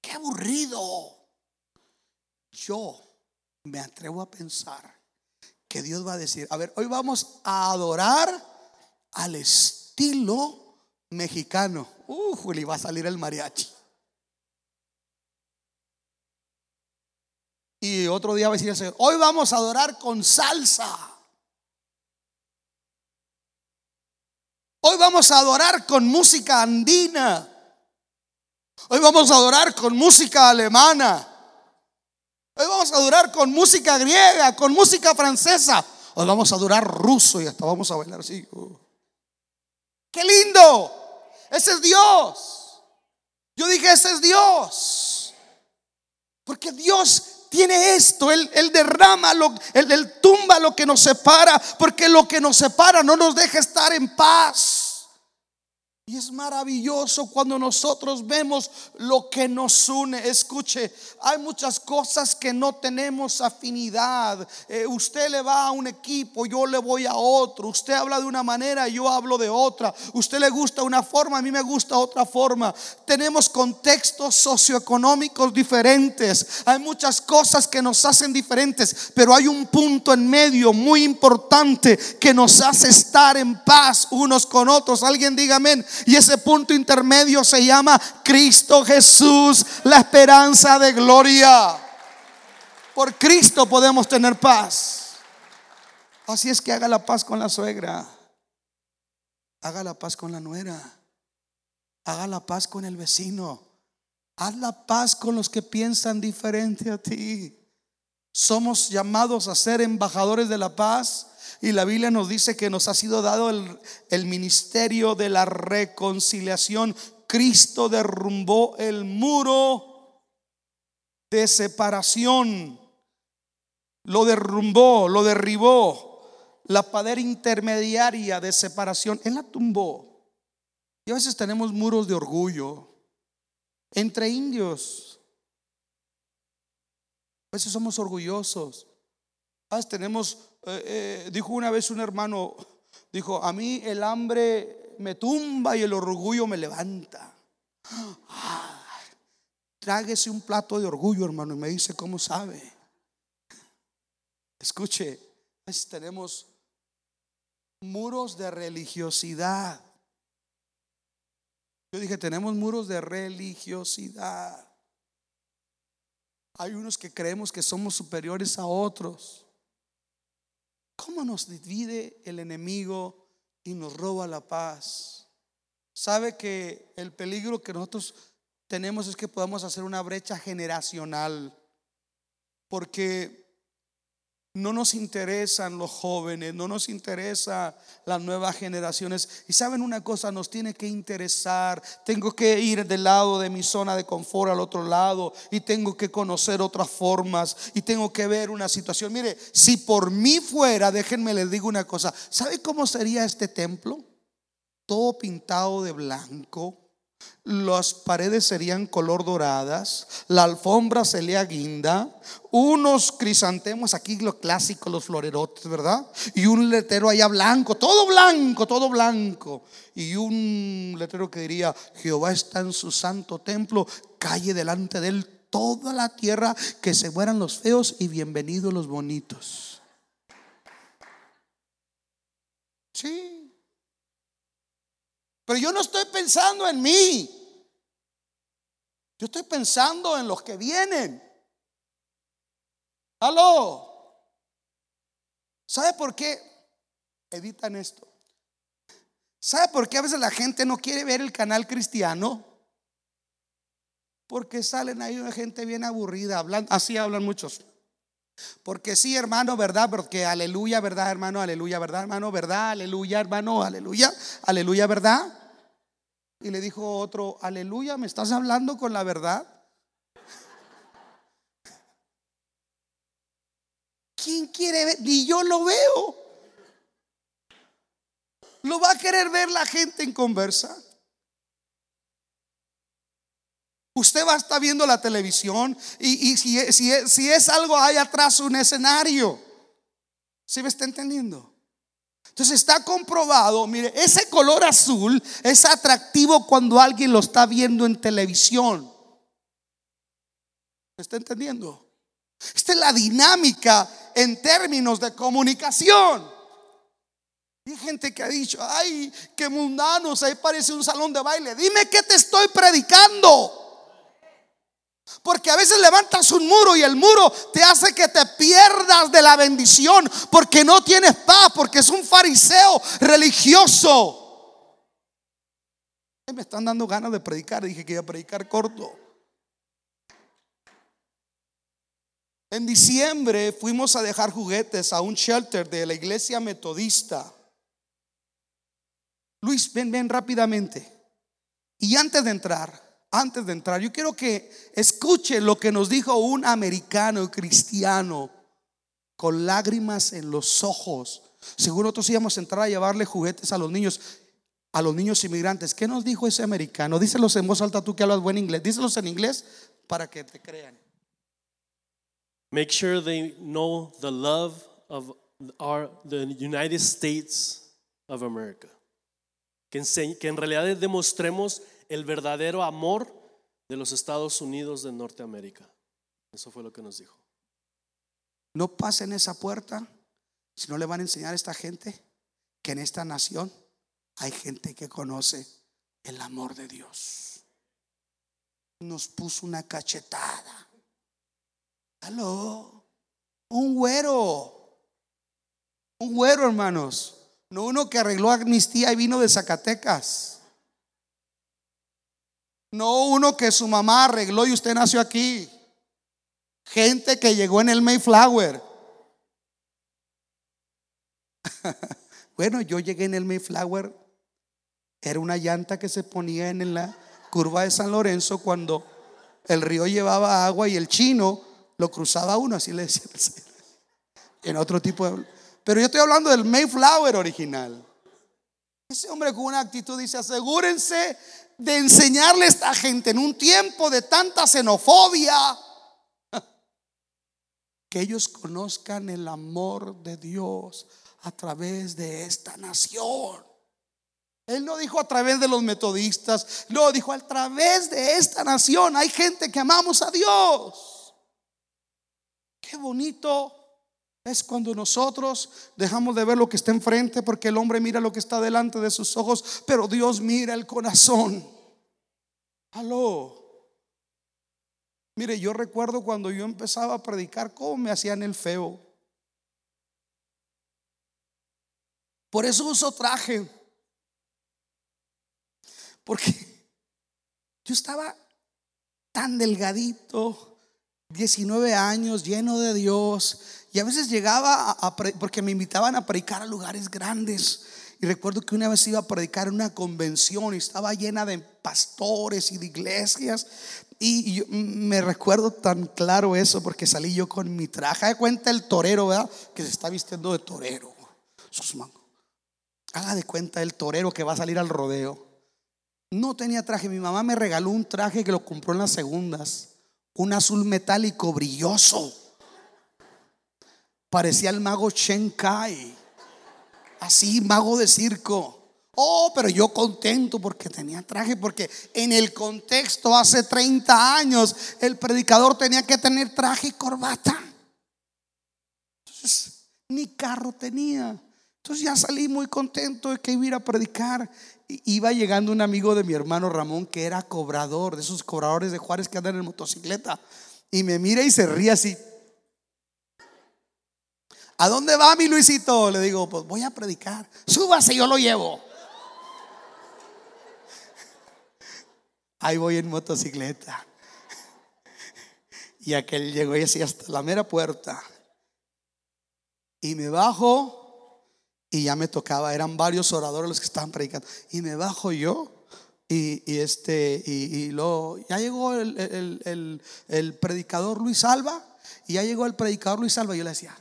Speaker 2: Qué aburrido. Yo me atrevo a pensar que Dios va a decir, a ver, hoy vamos a adorar al estilo mexicano. Uh, Juli, va a salir el mariachi. Y otro día va a decir, hoy vamos a adorar con salsa. Hoy vamos a adorar con música andina. Hoy vamos a adorar con música alemana. Hoy vamos a durar con música griega, con música francesa. Hoy vamos a durar ruso y hasta vamos a bailar así. Uh. ¡Qué lindo! Ese es Dios. Yo dije, ese es Dios. Porque Dios tiene esto, Él, derrama, lo, él, él tumba lo que nos separa, porque lo que nos separa no nos deja estar en paz. Y es maravilloso cuando nosotros vemos lo que nos une. Escuche, hay muchas cosas que no tenemos afinidad. Eh, usted le va a un equipo, yo le voy a otro. Usted habla de una manera, yo hablo de otra. Usted le gusta una forma, a mí me gusta otra forma. Tenemos contextos socioeconómicos diferentes. Hay muchas cosas que nos hacen diferentes, pero hay un punto en medio muy importante que nos hace estar en paz unos con otros. Alguien diga amén. Y ese punto intermedio se llama Cristo Jesús, la esperanza de gloria. Por Cristo podemos tener paz. Así es que haga la paz con la suegra. Haga la paz con la nuera. Haga la paz con el vecino. Haz la paz con los que piensan diferente a ti. Somos llamados a ser embajadores de la paz y la Biblia nos dice que nos ha sido dado el, ministerio de la reconciliación. Cristo derrumbó el muro de separación. lo derrumbó, lo derribó. La pared intermediaria de separación, Él la tumbó. Y a veces tenemos muros de orgullo entre indios. A veces somos orgullosos. A veces tenemos, eh, eh, dijo una vez un hermano, dijo, a mí el hambre me tumba y el orgullo me levanta. Tráguese un plato de orgullo, hermano, y me dice cómo sabe. Escuche, veces tenemos muros de religiosidad. Yo dije, tenemos muros de religiosidad. Hay unos que creemos que somos superiores a otros. ¿Cómo nos divide el enemigo y nos roba la paz? ¿Sabe que el peligro que nosotros tenemos es que podamos hacer una brecha generacional? Porque no nos interesan los jóvenes, no nos interesa las nuevas generaciones. Y saben una cosa, nos tiene que interesar. Tengo que ir del lado de mi zona de confort al otro lado y tengo que conocer otras formas y tengo que ver una situación. Mire, si por mí fuera, déjenme les digo una cosa, ¿sabe cómo sería este templo? Todo pintado de blanco las paredes serían color doradas, la alfombra sería guinda, unos crisantemos aquí, lo clásico, los florerotes, ¿verdad? Y un letrero allá blanco, todo blanco, todo blanco. Y un letrero que diría, Jehová está en su santo templo, calle delante de él toda la tierra, que se mueran los feos y bienvenidos los bonitos. Sí. Pero yo no estoy pensando en mí. Yo estoy pensando en los que vienen. Aló. ¿Sabe por qué? Editan esto. ¿Sabe por qué a veces la gente no quiere ver el canal cristiano? Porque salen ahí una gente bien aburrida, hablando, así hablan muchos. Porque sí, hermano, ¿verdad? Porque aleluya, ¿verdad, hermano? Aleluya, ¿verdad, hermano? ¿Verdad? Aleluya, hermano. Aleluya. Aleluya, ¿verdad? Y le dijo otro, aleluya, ¿me estás hablando con la verdad? ¿Quién quiere ver? Ni yo lo veo. ¿Lo va a querer ver la gente en conversa? Usted va a estar viendo la televisión y, si, si, es algo, hay atrás un escenario. ¿Sí me está entendiendo? Entonces está comprobado, mire, ese color azul es atractivo cuando alguien lo está viendo en televisión. ¿Me está entendiendo? Esta es la dinámica en términos de comunicación. Hay gente que ha dicho, ay, qué mundanos, ahí parece un salón de baile. Dime qué te estoy predicando. Porque a veces levantas un muro y el muro te hace que te pierdas de la bendición porque no tienes paz, porque es un fariseo religioso. Me están dando ganas de predicar, dije que iba a predicar corto. En diciembre fuimos a dejar juguetes a un shelter de la iglesia metodista. Luis, ven, ven rápidamente. Y antes de entrar, antes de entrar, yo quiero que escuche lo que nos dijo un americano cristiano con lágrimas en los ojos. Seguro nosotros íbamos a entrar a llevarle juguetes a los niños, a los niños inmigrantes. ¿Qué nos dijo ese americano? Díselos en voz alta tú que hablas buen inglés. Díselos en inglés para que te crean.
Speaker 3: Make sure they know the love of our, the United States of America. Que, que en realidad demostremos el verdadero amor de los Estados Unidos de Norteamérica. Eso fue lo que nos dijo.
Speaker 2: No pasen esa puerta si no le van a enseñar a esta gente que en esta nación hay gente que conoce el amor de Dios. Nos puso una cachetada. Aló, un güero, un güero, hermanos. No uno que arregló amnistía y vino de Zacatecas. No uno que su mamá arregló y usted nació aquí. Gente que llegó en el Mayflower. bueno, yo llegué en el Mayflower. Era una llanta que se ponía en la curva de San Lorenzo cuando el río llevaba agua y el chino lo cruzaba uno, así le decía en otro tipo de... Pero yo estoy hablando del Mayflower original. Ese hombre con una actitud dice, asegúrense de enseñarle a esta gente en un tiempo de tanta xenofobia que ellos conozcan el amor de Dios a través de esta nación. Él no dijo a través de los metodistas, no, dijo a través de esta nación. Hay gente que amamos a Dios. Qué bonito es cuando nosotros dejamos de ver lo que está enfrente porque el hombre mira lo que está delante de sus ojos, pero Dios mira el corazón. Aló. Mire, yo recuerdo cuando yo empezaba a predicar cómo me hacían el feo. Por eso uso traje. Porque yo estaba tan delgadito, 19 años, lleno de Dios. Y a veces llegaba a, porque me invitaban a predicar a lugares grandes. Y recuerdo que una vez iba a predicar en una convención y estaba llena de pastores y de iglesias. Y yo me recuerdo tan claro eso porque salí yo con mi traje. De cuenta el torero, ¿verdad? Que se está vistiendo de torero. Haga de cuenta el torero que va a salir al rodeo. No tenía traje. Mi mamá me regaló un traje que lo compró en las segundas. Un azul metálico brilloso. Parecía el mago Shen Kai. Así, mago de circo. Oh, pero yo contento porque tenía traje, porque en el contexto hace 30 años el predicador tenía que tener traje y corbata. Entonces, ni carro tenía. Entonces ya salí muy contento de que iba a ir a predicar. Iba llegando un amigo de mi hermano Ramón que era cobrador, de esos cobradores de Juárez que andan en motocicleta. Y me mira y se ríe así. ¿A dónde va mi Luisito? Le digo, pues voy a predicar. Súbase, yo lo llevo. Ahí voy en motocicleta. Y aquel llegó y así hasta la mera puerta. Y me bajo y ya me tocaba, eran varios oradores los que estaban predicando. Y me bajo yo y, este, y, luego ya llegó el, el, predicador Luis Alba. Y ya llegó el predicador Luis Alba. Y yo le decía,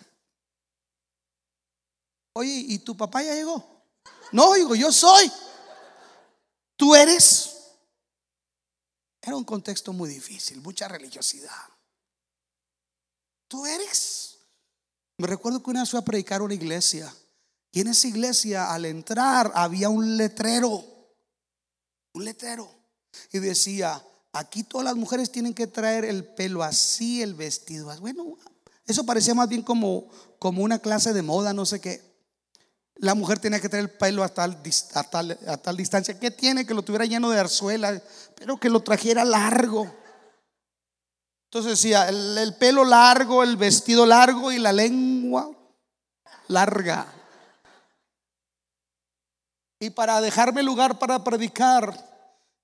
Speaker 2: oye, ¿y tu papá ya llegó? No, digo, yo soy. Tú eres. Era un contexto muy difícil, mucha religiosidad. Tú eres. Me recuerdo que una vez fui a predicar una iglesia. Y en esa iglesia, al entrar, había un letrero. Un letrero. Y decía, aquí todas las mujeres tienen que traer el pelo así, el vestido. Bueno, eso parecía más bien como, como una clase de moda, no sé qué. La mujer tenía que tener el pelo a tal, a tal, distancia. ¿Qué tiene? Que lo tuviera lleno de arzuela, pero que lo trajera largo. Entonces decía, el, pelo largo, el vestido largo y la lengua larga. Y para dejarme lugar para predicar,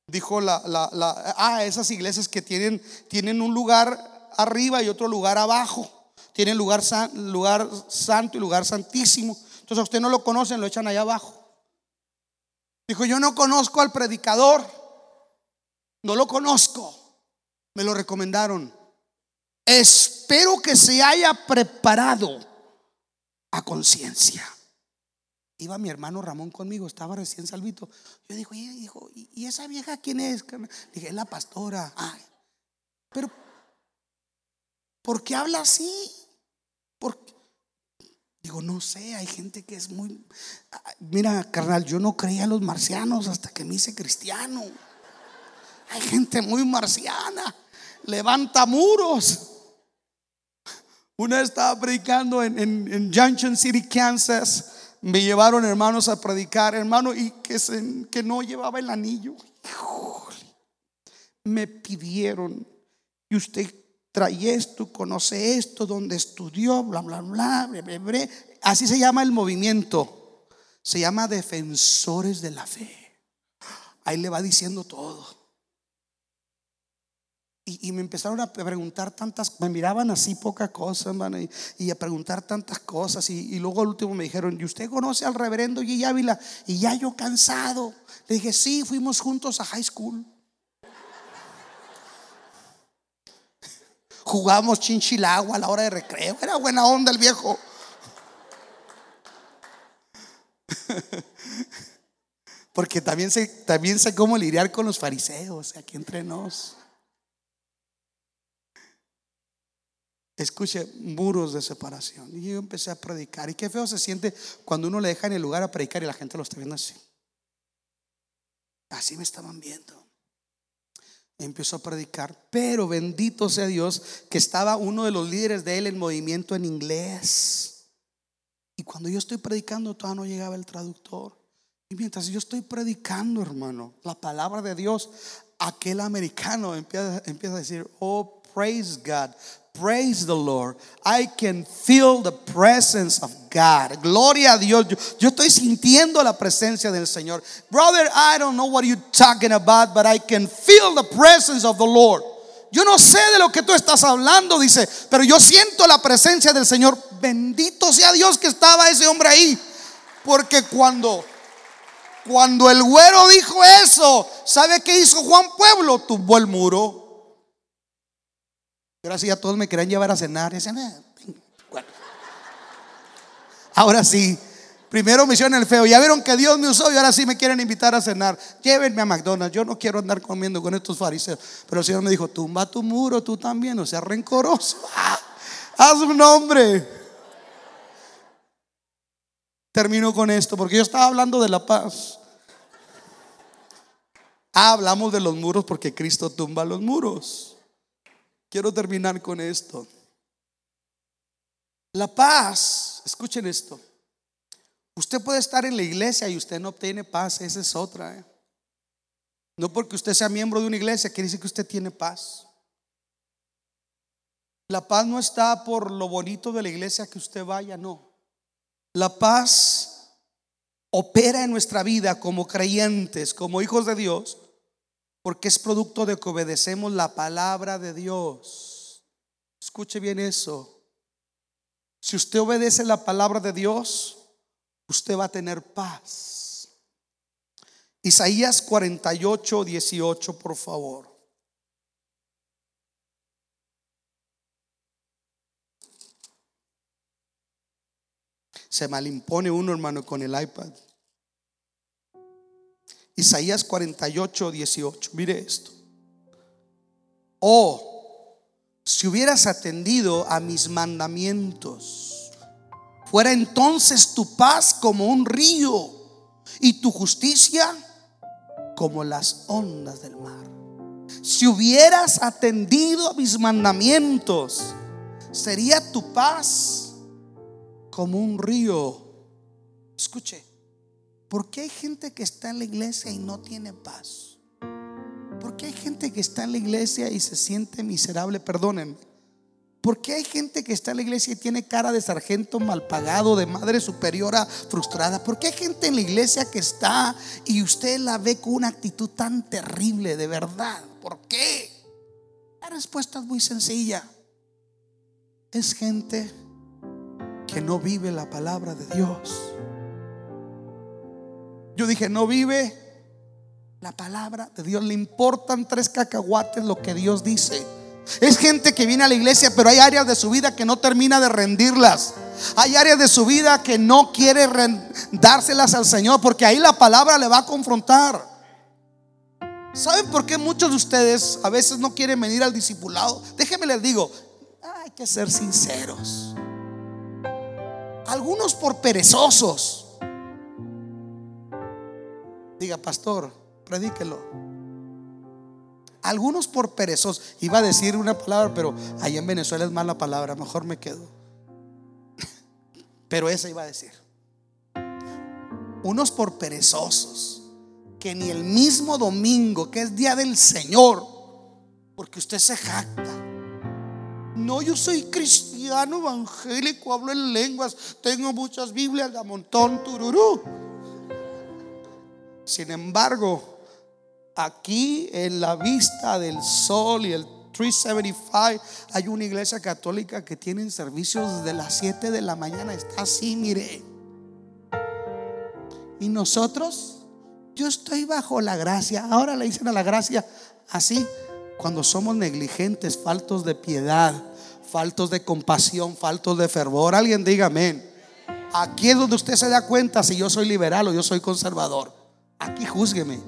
Speaker 2: dijo la, la, la, ah, esas iglesias que tienen, tienen un lugar arriba y otro lugar abajo. Tienen lugar, lugar santo y lugar santísimo. Entonces a usted no lo conocen, lo echan allá abajo. Dijo, yo no conozco al predicador. No lo conozco. Me lo recomendaron. Espero que se haya preparado a conciencia. Iba mi hermano Ramón conmigo, estaba recién salvito. Yo digo, ¿y esa vieja quién es? Dije, es la pastora. pero, ¿por qué habla así? ¿Por qué? Digo, no sé, hay gente que es muy... Mira, carnal, yo no creía en los marcianos hasta que me hice cristiano. Hay gente muy marciana, levanta muros. Una vez estaba predicando en, Junction City, Kansas. Me llevaron hermanos a predicar, hermano, y que, se, que no llevaba el anillo. Me pidieron, y usted trae esto, conoce esto, donde estudió, bla, bla, bla, Así se llama el movimiento. Se llama defensores de la fe. Ahí le va diciendo todo. Y, me empezaron a preguntar tantas, me miraban así poca cosa, y, a preguntar tantas cosas. Y, luego al último me dijeron, ¿y usted conoce al reverendo G. Ávila? Y ya yo cansado. Le dije, sí, fuimos juntos a high school. Jugábamos chinchilagua a la hora de recreo. Era buena onda el viejo. Porque también sé, también sé cómo lidiar con los fariseos aquí entre nos. Escuche, muros de separación. Y yo empecé a predicar. Y qué feo se siente cuando uno le deja en el lugar a predicar y la gente lo está viendo así. Así me estaban viendo. Empezó a predicar, pero bendito sea Dios que estaba uno de los líderes de él en movimiento en inglés. Y cuando yo estoy predicando, todavía no llegaba el traductor. Y mientras yo estoy predicando, hermano, la palabra de Dios, aquel americano empieza, empieza a decir, oh, praise God, Praise the Lord. I can feel the presence of God. Gloria a Dios. Yo, estoy sintiendo la presencia del Señor. Brother, I don't know what you're talking about, but I can feel the presence of the Lord. Yo no sé de lo que tú estás hablando, dice, pero yo siento la presencia del Señor. Bendito sea Dios que estaba ese hombre ahí. Porque cuando cuando el güero dijo eso, ¿sabe qué hizo Juan Pueblo? Tumbó el muro. Ahora sí, ya todos me querían llevar a cenar. Ahora sí, primero me hicieron el feo. Ya vieron que Dios me usó y ahora sí me quieren invitar a cenar. Llévenme a McDonald's. Yo no quiero andar comiendo con estos fariseos. Pero el Señor me dijo: Tumba tu muro, tú también. O sea, rencoroso. Haz un nombre. Termino con esto porque yo estaba hablando de la paz. Ah, hablamos de los muros porque Cristo tumba los muros. Quiero terminar con esto. La paz, escuchen esto. Usted puede estar en la iglesia y usted no obtiene paz, esa es otra. ¿eh? No porque usted sea miembro de una iglesia quiere decir que usted tiene paz. La paz no está por lo bonito de la iglesia que usted vaya, no. La paz opera en nuestra vida como creyentes, como hijos de Dios, porque es producto de que obedecemos la palabra de Dios. Escuche bien eso. Si usted obedece la palabra de Dios, usted va a tener paz. Isaías 48, 18, por favor. Se malimpone uno, hermano, con el iPad. Isaías 48, 18. Mire esto. Oh, si hubieras atendido a mis mandamientos, fuera entonces tu paz como un río y tu justicia como las ondas del mar. Si hubieras atendido a mis mandamientos, sería tu paz como un río. Escuche, ¿Por qué hay gente que está en la iglesia y no tiene paz? ¿Por qué hay gente que está en la iglesia y se siente miserable? Perdónenme. ¿Por qué hay gente que está en la iglesia y tiene cara de sargento mal pagado, de madre superiora frustrada? ¿Por qué hay gente en la iglesia que está y usted la ve con una actitud tan terrible, de verdad? ¿Por qué? La respuesta es muy sencilla. Es gente que no vive la palabra de Dios. Yo dije, no vive la palabra de Dios. Le importan tres cacahuates lo que Dios dice. Es gente que viene a la iglesia, pero hay áreas de su vida que no termina de rendirlas. Hay áreas de su vida que no quiere dárselas al Señor, porque ahí la palabra le va a confrontar. ¿Saben por qué muchos de ustedes a veces no quieren venir al discipulado? Déjenme les digo, hay que ser sinceros. Algunos por perezosos. Diga, pastor, predíquelo. Algunos por perezosos. Iba a decir una palabra, pero allá en Venezuela es mala palabra. Mejor me quedo. Pero esa iba a decir. Unos por perezosos. Que ni el mismo domingo, que es día del Señor, porque usted se jacta. No, yo soy cristiano evangélico, hablo en lenguas, tengo muchas Biblias de montón, tururú. Sin embargo, aquí en la vista del sol y el 375 hay una iglesia católica que tiene servicios desde las 7 de la mañana. Está así, mire. Y nosotros, yo estoy bajo la gracia. Ahora le dicen a la gracia así cuando somos negligentes, faltos de piedad, faltos de compasión, faltos de fervor. Alguien diga amén. Aquí es donde usted se da cuenta si yo soy liberal o yo soy conservador. Aquí júzgueme.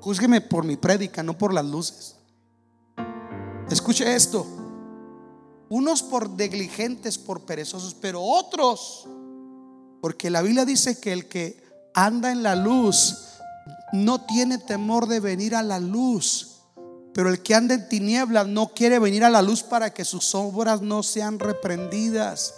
Speaker 2: Júzgueme por mi prédica, no por las luces. Escuche esto. Unos por negligentes, por perezosos, pero otros, porque la Biblia dice que el que anda en la luz no tiene temor de venir a la luz. Pero el que anda en tinieblas no quiere venir a la luz para que sus obras no sean reprendidas.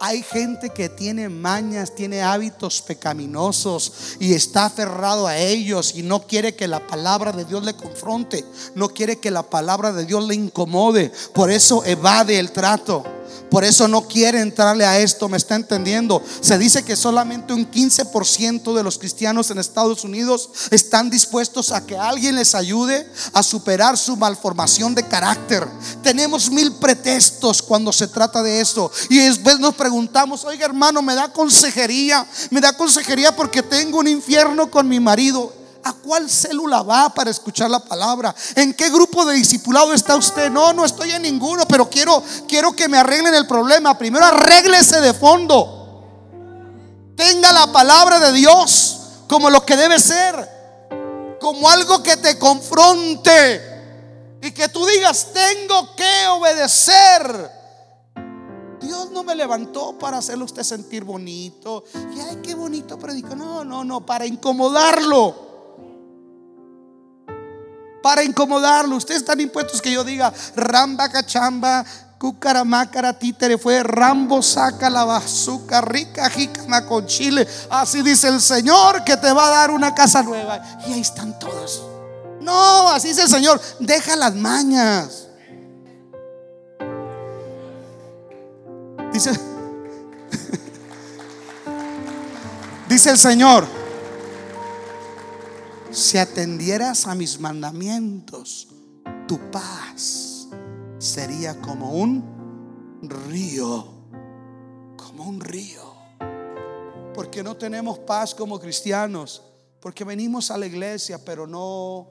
Speaker 2: Hay gente que tiene mañas, tiene hábitos pecaminosos y está aferrado a ellos y no quiere que la palabra de Dios le confronte, no quiere que la palabra de Dios le incomode, por eso evade el trato. Por eso no quiere entrarle a esto, me está entendiendo. Se dice que solamente un 15% de los cristianos en Estados Unidos están dispuestos a que alguien les ayude a superar su malformación de carácter. Tenemos mil pretextos cuando se trata de eso. Y después nos preguntamos, oiga hermano, me da consejería, me da consejería porque tengo un infierno con mi marido. ¿A cuál célula va para escuchar la palabra? ¿En qué grupo de discipulado está usted? No, no estoy en ninguno, pero quiero, quiero que me arreglen el problema. Primero arréglese de fondo. Tenga la palabra de Dios como lo que debe ser, como algo que te confronte y que tú digas, tengo que obedecer. Dios no me levantó para hacerlo usted sentir bonito. Y ay, qué bonito predico. No, no, no, para incomodarlo para incomodarlo. Ustedes están impuestos que yo diga ramba cachamba, cucaramácara, títere fue, rambo saca la bazuca, rica jícama con chile. Así dice el Señor que te va a dar una casa nueva. Y ahí están todos. No, así dice el Señor, deja las mañas. Dice, dice el Señor si atendieras a mis mandamientos, tu paz sería como un río, como un río. Porque no tenemos paz como cristianos, porque venimos a la iglesia, pero no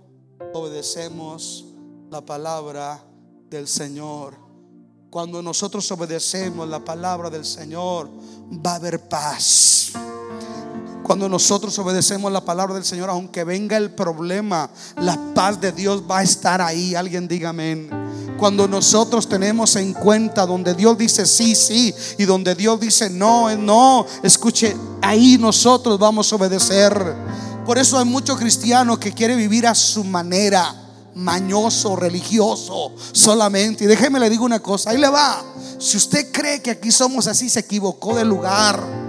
Speaker 2: obedecemos la palabra del Señor. Cuando nosotros obedecemos la palabra del Señor, va a haber paz. Cuando nosotros obedecemos la palabra del Señor, aunque venga el problema, la paz de Dios va a estar ahí. Alguien diga amén. Cuando nosotros tenemos en cuenta donde Dios dice sí, sí y donde Dios dice no, no, escuche, ahí nosotros vamos a obedecer. Por eso hay muchos cristianos que quieren vivir a su manera, mañoso, religioso, solamente. Y déjeme le digo una cosa, ahí le va. Si usted cree que aquí somos así, se equivocó de lugar.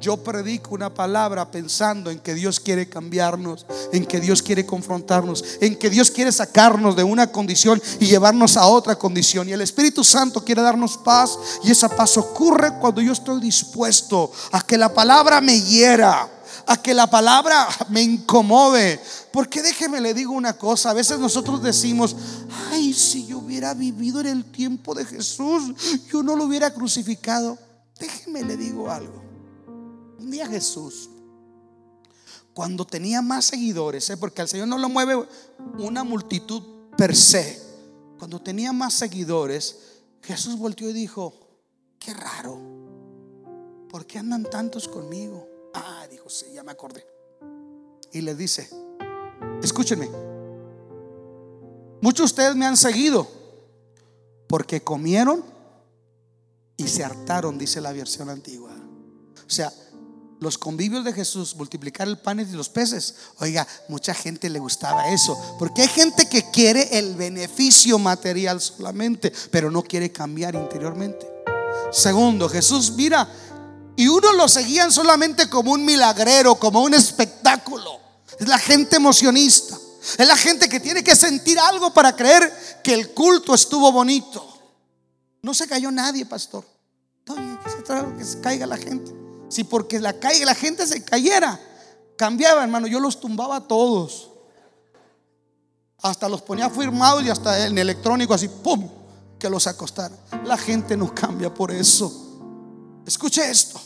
Speaker 2: Yo predico una palabra pensando en que Dios quiere cambiarnos, en que Dios quiere confrontarnos, en que Dios quiere sacarnos de una condición y llevarnos a otra condición. Y el Espíritu Santo quiere darnos paz y esa paz ocurre cuando yo estoy dispuesto a que la palabra me hiera, a que la palabra me incomode. Porque déjeme le digo una cosa, a veces nosotros decimos, ay, si yo hubiera vivido en el tiempo de Jesús, yo no lo hubiera crucificado. Déjeme le digo algo. Día Jesús, cuando tenía más seguidores, ¿eh? porque al Señor no lo mueve una multitud per se, cuando tenía más seguidores, Jesús volteó y dijo, qué raro, ¿por qué andan tantos conmigo? Ah, dijo, sí, ya me acordé. Y les dice, escúchenme, muchos de ustedes me han seguido porque comieron y se hartaron, dice la versión antigua. O sea, los convivios de Jesús, multiplicar el pan y los peces. Oiga, mucha gente le gustaba eso, porque hay gente que quiere el beneficio material solamente, pero no quiere cambiar interiormente. Segundo, Jesús mira, y uno lo seguían solamente como un milagrero, como un espectáculo. Es la gente emocionista. Es la gente que tiene que sentir algo para creer que el culto estuvo bonito. No se cayó nadie, pastor. Oye, que que se caiga la gente. Si porque la, calle, la gente se cayera, cambiaba, hermano. Yo los tumbaba a todos. Hasta los ponía firmados y hasta en electrónico, así, ¡pum! Que los acostara. La gente no cambia por eso. Escuche esto.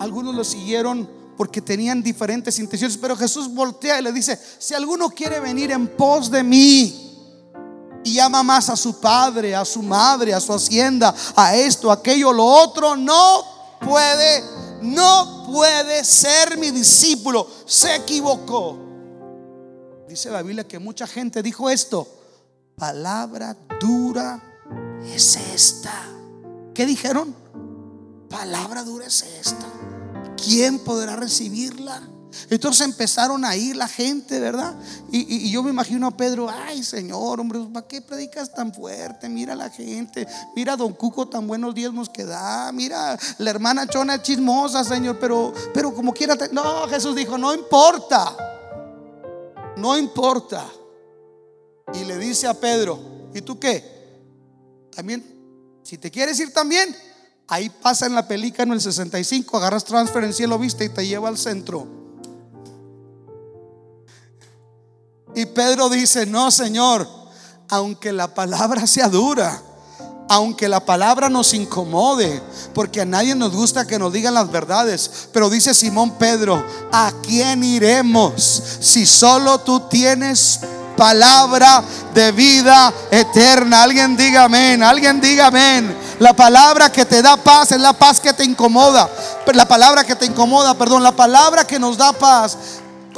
Speaker 2: Algunos lo siguieron porque tenían diferentes intenciones, pero Jesús voltea y le dice, si alguno quiere venir en pos de mí, y ama más a su padre, a su madre, a su hacienda, a esto, aquello, lo otro, no puede, no puede ser mi discípulo. Se equivocó. Dice la Biblia que mucha gente dijo esto. Palabra dura es esta. ¿Qué dijeron? Palabra dura es esta. ¿Quién podrá recibirla? Entonces empezaron a ir la gente, ¿verdad? Y, yo me imagino a Pedro, ay Señor, hombre, ¿para qué predicas tan fuerte? Mira la gente, mira a Don Cuco tan buenos diezmos que da, mira la hermana Chona chismosa, Señor, pero, pero como quiera, no, Jesús dijo, no importa, no importa. Y le dice a Pedro, ¿y tú qué? También, si te quieres ir también, ahí pasa en la película en el 65, agarras transfer en cielo viste y te lleva al centro. Y Pedro dice, no, Señor, aunque la palabra sea dura, aunque la palabra nos incomode, porque a nadie nos gusta que nos digan las verdades, pero dice Simón Pedro, ¿a quién iremos si solo tú tienes palabra de vida eterna? Alguien diga amén, alguien diga amén. La palabra que te da paz es la paz que te incomoda. La palabra que te incomoda, perdón, la palabra que nos da paz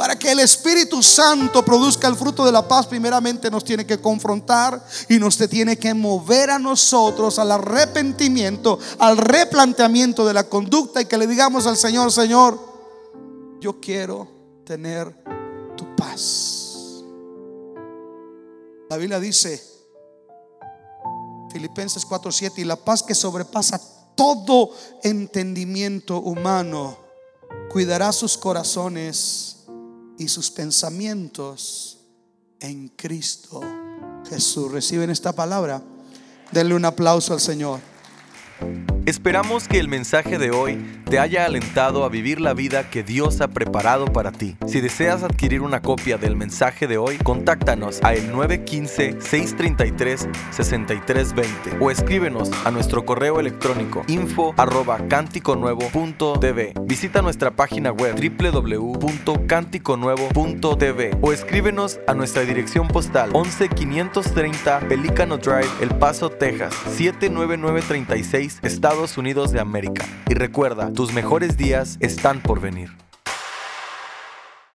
Speaker 2: para que el Espíritu Santo produzca el fruto de la paz, primeramente nos tiene que confrontar y nos tiene que mover a nosotros al arrepentimiento, al replanteamiento de la conducta y que le digamos al Señor, Señor, yo quiero tener tu paz. La Biblia dice, Filipenses 4:7, y la paz que sobrepasa todo entendimiento humano, cuidará sus corazones y sus pensamientos en Cristo Jesús. ¿Reciben esta palabra? Denle un aplauso al Señor.
Speaker 1: Esperamos que el mensaje de hoy te haya alentado a vivir la vida que Dios ha preparado para ti. Si deseas adquirir una copia del mensaje de hoy, contáctanos a el 915-633-6320 o escríbenos a nuestro correo electrónico info arroba Visita nuestra página web www.canticonuevo.tv o escríbenos a nuestra dirección postal 11530 Pelicano Drive, El Paso, Texas 79936, Estados Unidos de América. Y recuerda, tus mejores días están por venir.